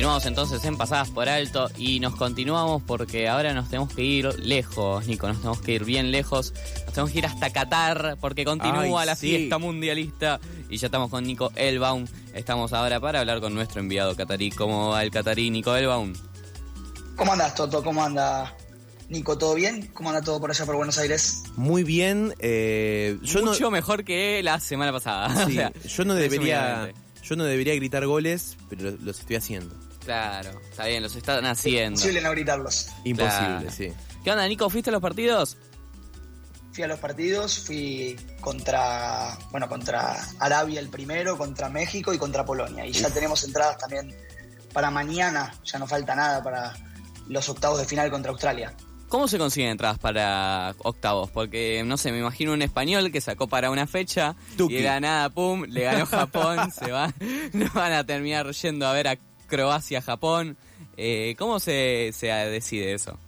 Continuamos entonces en Pasadas por Alto y nos continuamos porque ahora nos tenemos que ir lejos, Nico, nos tenemos que ir bien lejos, nos tenemos que ir hasta Qatar porque continúa Ay, la sí. fiesta mundialista y ya estamos con Nico Elbaum, estamos ahora para hablar con nuestro enviado catarí, ¿cómo va el catarí Nico Elbaum? ¿Cómo andas, Toto? ¿Cómo anda, Nico? ¿Todo bien? ¿Cómo anda todo por allá por Buenos Aires? Muy bien. eh, yo Mucho no, mejor que la semana pasada. sí, o sea, yo no debería, yo no debería gritar goles, pero los estoy haciendo. Claro, está bien, los están haciendo. Imposible no gritarlos. Imposible, Claro. sí. ¿Qué onda, Nico? ¿Fuiste a los partidos? Fui a los partidos, fui contra, bueno, contra Arabia el primero, contra México y contra Polonia. Y ya tenemos entradas también para mañana, ya no falta nada para los octavos de final contra Australia. ¿Cómo se consiguen entradas para octavos? Porque, no sé, me imagino un español que sacó para una fecha Tuki. y de la nada, pum, le ganó Japón, se va, no van a terminar yendo a ver a Croacia-Japón. Eh, ¿Cómo se, se decide eso?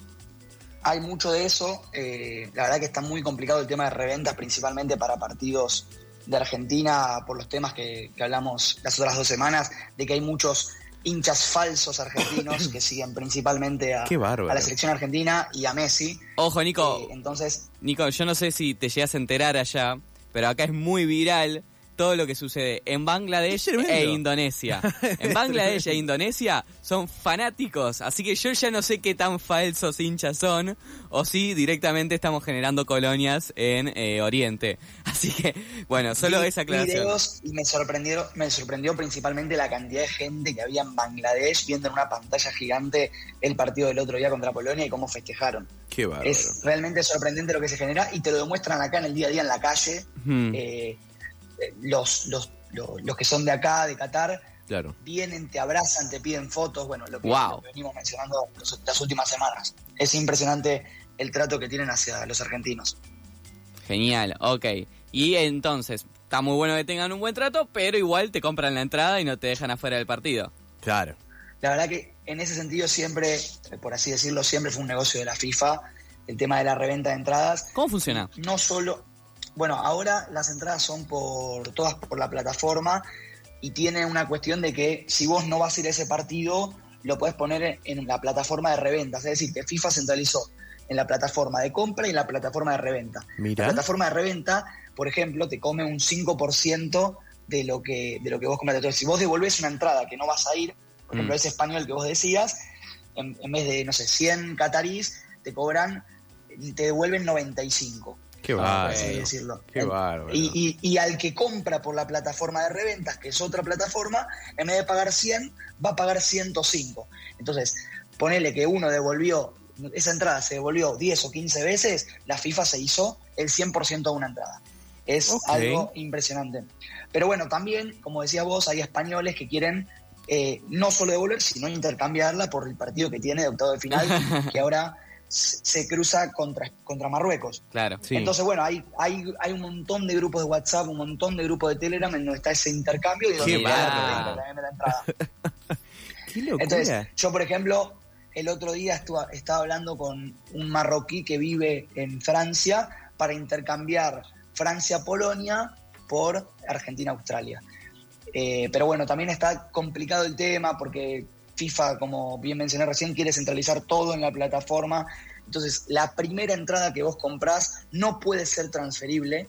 Hay mucho de eso. eh, la verdad que está muy complicado el tema de reventas, principalmente para partidos de Argentina, por los temas que, que hablamos las otras dos semanas, de que hay muchos hinchas falsos argentinos que siguen principalmente a, a la selección argentina y a Messi. Ojo, Nico, Eh, entonces, Nico, yo no sé si te llegas a enterar allá, pero acá es muy viral todo lo que sucede en Bangladesh e Indonesia. En Bangladesh e Indonesia son fanáticos, así que yo ya no sé qué tan falsos hinchas son, o si directamente estamos generando colonias en eh, Oriente. Así que, bueno, solo vi esa aclaración. videos y me sorprendieron, me sorprendió principalmente la cantidad de gente que había en Bangladesh viendo en una pantalla gigante el partido del otro día contra Polonia y cómo festejaron. Qué bárbaro. Es realmente sorprendente lo que se genera y te lo demuestran acá en el día a día en la calle. Hmm, Eh, eh, los, los, los, los que son de acá, de Qatar, Claro. vienen, te abrazan, te piden fotos, bueno, lo que, Wow. lo que venimos mencionando los- las últimas semanas. Es impresionante el trato que tienen hacia los argentinos. Genial, ok. Y entonces, está muy bueno que tengan un buen trato, pero igual te compran la entrada y no te dejan afuera del partido. Claro. La verdad que en ese sentido siempre, eh, por así decirlo, siempre fue un negocio de la FIFA, el tema de la reventa de entradas. ¿Cómo funciona? No solo, bueno, ahora las entradas son por todas por la plataforma y tiene una cuestión de que si vos no vas a ir a ese partido, lo podés poner en la plataforma de reventas. Es decir, que FIFA centralizó en la plataforma de compra y en la plataforma de reventa. La plataforma de reventa, por ejemplo, te come un 5% de lo que de lo que vos compraste. Entonces, si vos devolvés una entrada que no vas a ir, por ejemplo, Mm. ese español que vos decías, en, en vez de, no sé, 100 catarís, te cobran, te devuelven 95, Qué bárbaro. así decirlo. Qué bárbaro. y, y- y al que compra por la plataforma de reventas, que es otra plataforma, en vez de pagar 100, va a pagar 105. Entonces, ponele que uno devolvió, esa entrada se devolvió 10 o 15 veces, la FIFA se hizo el 100% de una entrada. Es algo impresionante. Pero bueno, también, como decías vos, hay españoles que quieren eh, no solo devolver, sino intercambiarla por el partido que tiene de octavo de final, que ahora se cruza contra, contra Marruecos. Claro. Sí. Entonces, bueno, hay, hay, hay un montón de grupos de WhatsApp, un montón de grupos de Telegram en donde está ese intercambio y donde Qué está bárbaro. la reventa, la entrada. Qué locura. Entonces, yo, por ejemplo, el otro día estaba hablando con un marroquí que vive en Francia para intercambiar Francia-Polonia por Argentina-Australia. Eh, pero bueno, también está complicado el tema porque FIFA, como bien mencioné recién, quiere centralizar todo en la plataforma. Entonces, la primera entrada que vos comprás no puede ser transferible,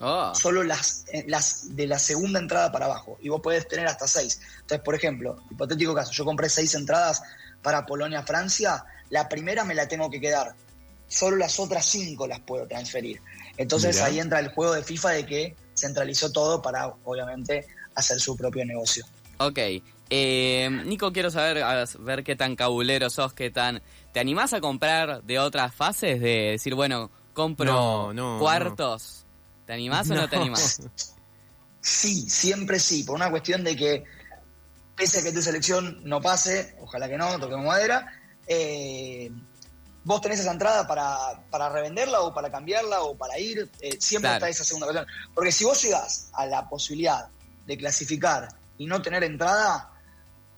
Oh. solo las, eh, las de la segunda entrada para abajo. Y vos podés tener hasta seis. Entonces, por ejemplo, hipotético caso, yo compré seis entradas para Polonia-Francia, la primera me la tengo que quedar. Solo las otras cinco las puedo transferir. Entonces Mirá. ahí entra el juego de FIFA de que centralizó todo para, obviamente, hacer su propio negocio. Ok. Eh, Nico, quiero saber, a ver qué tan cabulero sos, qué tan... ¿Te animás a comprar de otras fases? De decir, bueno, compro No, no, cuartos. ¿Te animás o no te animás? Sí, siempre sí, por una cuestión de que, pese a que tu selección no pase, ojalá que no, toquemos madera, eh, vos tenés esa entrada para, para revenderla o para cambiarla o para ir, eh, siempre Claro. está esa segunda cuestión. Porque si vos llegás a la posibilidad de clasificar y no tener entrada,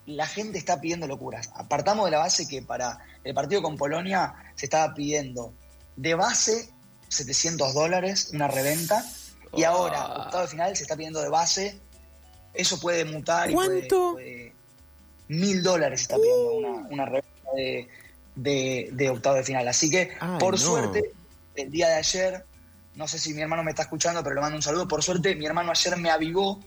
la gente está pidiendo locuras. Apartamos de la base que para el partido con Polonia se estaba pidiendo de base 700 dólares una reventa y Ah. ahora, octavo de final, se está pidiendo de base. Eso puede mutar. y puede- ¿Cuánto? mil dólares está pidiendo una, una reventa de, de, de octavo de final. Así que, Ay, por no. suerte, el día de ayer, no sé si mi hermano me está escuchando, pero le mando un saludo. Por suerte, mi hermano ayer me avivó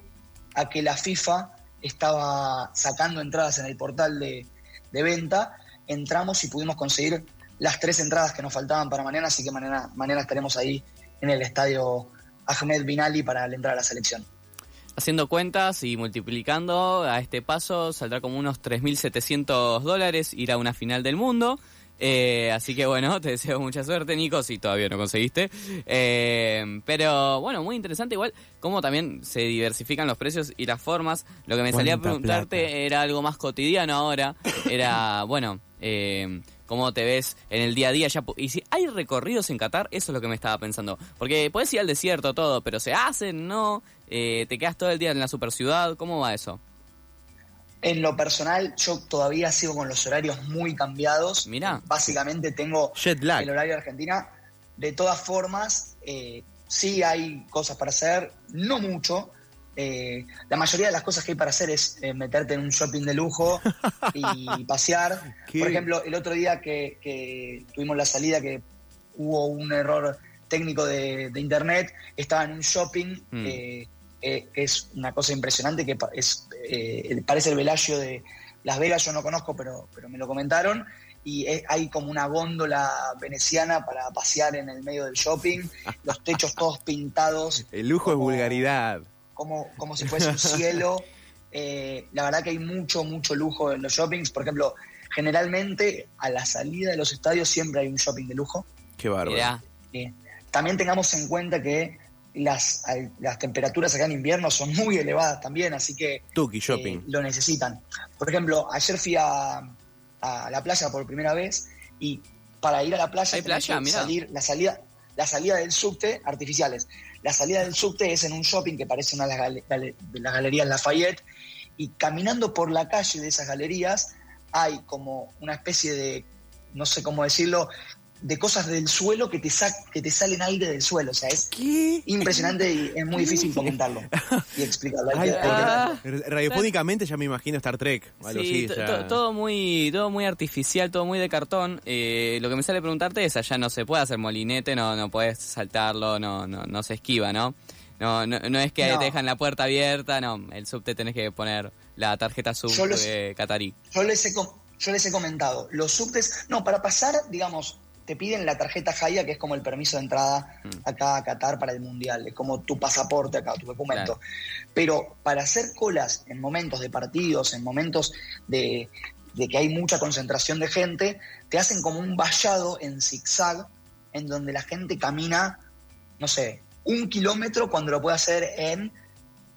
a que la FIFA estaba sacando entradas en el portal de, de venta. Entramos y pudimos conseguir las tres entradas que nos faltaban para mañana, así que mañana, mañana estaremos ahí en el estadio Ahmed Bin Ali para la entrada a la selección. Haciendo cuentas y multiplicando, a este paso saldrá como unos 3.700 dólares ir a una final del mundo. Eh, así que bueno, te deseo mucha suerte, Nico, si todavía no conseguiste. Eh, pero bueno, muy interesante igual cómo también se diversifican los precios y las formas. Lo que me salía a preguntarte plata. era algo más cotidiano ahora. Era, bueno, eh, cómo te ves en el día a día. Ya, y si hay recorridos en Qatar, eso es lo que me estaba pensando. Porque puedes ir al desierto, todo, pero se hacen, ¿no? Eh, te quedas todo el día en la super ciudad. ¿Cómo va eso? En lo personal, yo todavía sigo con los horarios muy cambiados. Mirá. Básicamente tengo Jet lag. el horario de Argentina. De todas formas, eh, sí hay cosas para hacer, no mucho. Eh, la mayoría de las cosas que hay para hacer es eh, meterte en un shopping de lujo y pasear. ¿Qué? Por ejemplo, el otro día que, que tuvimos la salida, que hubo un error técnico de, de internet, estaba en un shopping Mm. Eh, que es una cosa impresionante, que es eh, parece el Velasio de Las Vegas, yo no conozco, pero, pero me lo comentaron. Y es- hay como una góndola veneciana para pasear en el medio del shopping, los techos todos pintados El lujo es vulgaridad. como, como si fuese un cielo. Eh, la verdad que hay mucho, mucho lujo en los shoppings. Por ejemplo, generalmente a la salida de los estadios siempre hay un shopping de lujo. Qué bárbaro. Eh, también tengamos en cuenta que las, las temperaturas acá en invierno son muy elevadas también, así que Tuki Shopping. eh, lo necesitan. Por ejemplo, ayer fui a, a la playa por primera vez y para ir a la playa ¿Hay playa? que salir la salida la salida del subte artificiales. La salida del subte es en un shopping que parece una de las, gale- gale- de las galerías Lafayette y caminando por la calle de esas galerías hay como una especie de no sé cómo decirlo de cosas del suelo que te sa- que te salen aire del suelo, o sea, es ¿Qué? impresionante y es muy difícil comentarlo y explicarlo. Ay, que- Ah. Radiofónicamente ya me imagino Star Trek. algo Sí, así, ya. todo muy todo muy artificial, todo muy de cartón. Eh, lo que me sale preguntarte es, allá no se puede hacer molinete, no no puedes saltarlo, no no no se esquiva, ¿no? No, no, no es que No. te dejan la puerta abierta, no, el subte tenés que poner la tarjeta sub Yo los- de catarí. Yo les he, com- yo les he comentado, los subtes, no, para pasar, digamos, te piden la tarjeta Jaya, que es como el permiso de entrada Mm. acá a Qatar para el Mundial, es como tu pasaporte acá, tu documento. Pero para hacer colas en momentos de partidos, en momentos de, de que hay mucha concentración de gente, te hacen como un vallado en zigzag, en donde la gente camina, no sé, un kilómetro cuando lo puede hacer en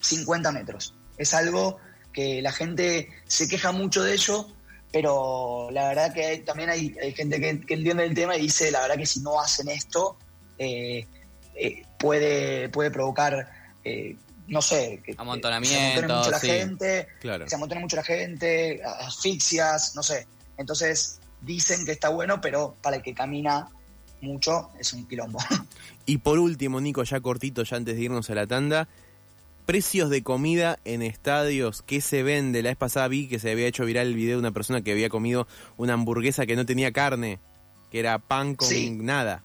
50 metros. Es algo que la gente se queja mucho de ello, pero la verdad que hay- también hay, hay gente que, que entiende el tema y dice, la verdad que si no hacen esto, eh, eh, puede, puede provocar, eh, no sé, que, que Amontonamiento, se mucho la sí. gente, Claro. se amontone mucho la gente, asfixias, no sé. Entonces dicen que está bueno, pero para el que camina mucho es un quilombo. Y por último, Nico, ya cortito, ya antes de irnos a la tanda, precios de comida en estadios, ¿qué se vende? La vez pasada vi que se había hecho viral el video de una persona que había comido una hamburguesa que no tenía carne, que era pan con Sí. nada.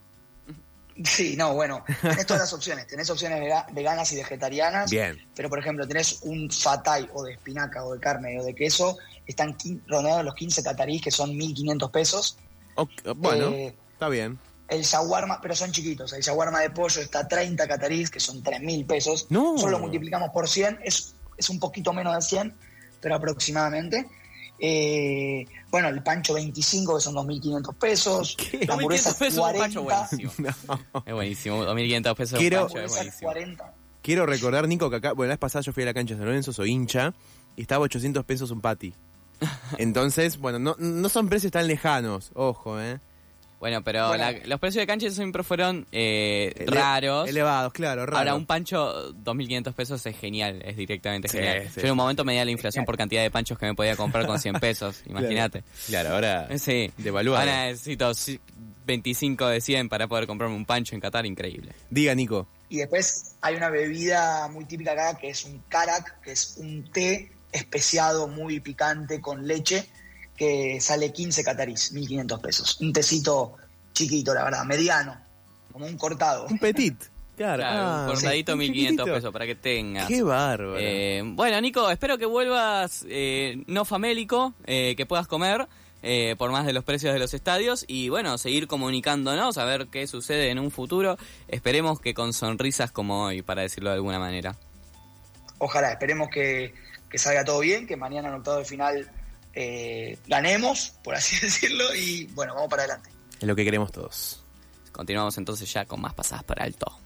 Sí, no, bueno, tenés todas las opciones. Tenés opciones vega- veganas y vegetarianas. Bien. Pero, por ejemplo, tenés un fatay o de espinaca o de carne o de queso, están rondeados los 15 catarís, que son 1.500 pesos. Bueno, Eh, está bien. El shawarma, pero son chiquitos. El shawarma de pollo está a 30 catarís, que son 3.000 pesos. No. Solo lo multiplicamos por 100, es, es un poquito menos de 100, pero aproximadamente. Eh, bueno, el pancho 25, que son 2.500 pesos. ¿Qué? La hamburguesa 2.500 pesos un pancho 40. buenísimo. No. Es buenísimo, 2.500 pesos Quiero- un pancho es buenísimo. 40. Quiero recordar, Nico, que acá, bueno, la vez pasada yo fui a la cancha de San Lorenzo, soy hincha, y estaba 800 pesos un patty. Entonces, bueno, no, no son precios tan lejanos, ojo, ¿eh? Bueno, pero Bueno. la- los precios de cancha siempre fueron eh, Ele- raros. Elevados, claro, raros. Ahora, un pancho 2.500 pesos es genial, es directamente Sí, genial. sí, Yo en un sí. momento medía la inflación por cantidad de panchos que me podía comprar con 100 pesos, imagínate. Claro, ahora Sí. devaluado. Ahora necesito ci- 25 de 100 para poder comprarme un pancho en Qatar, increíble. Diga, Nico. Y después hay una bebida muy típica acá que es un karak, que es un té especiado, muy picante, con leche, que sale 15 catarís, 1.500 pesos. Un tecito chiquito, la verdad, mediano, como un cortado. Un petit. Claro, ah, un cortadito sí, 1500 chiquitito. pesos para que tengas. Qué bárbaro. Eh, bueno, Nico, espero que vuelvas eh, no famélico, eh, que puedas comer eh, por más de los precios de los estadios y bueno, seguir comunicándonos a ver qué sucede en un futuro. Esperemos que con sonrisas como hoy, para decirlo de alguna manera. Ojalá, esperemos que, que salga todo bien, que mañana en octavo de final eh, ganemos, por así decirlo, y bueno, vamos para adelante. Es lo que queremos todos. Continuamos entonces ya con más pasadas por alto.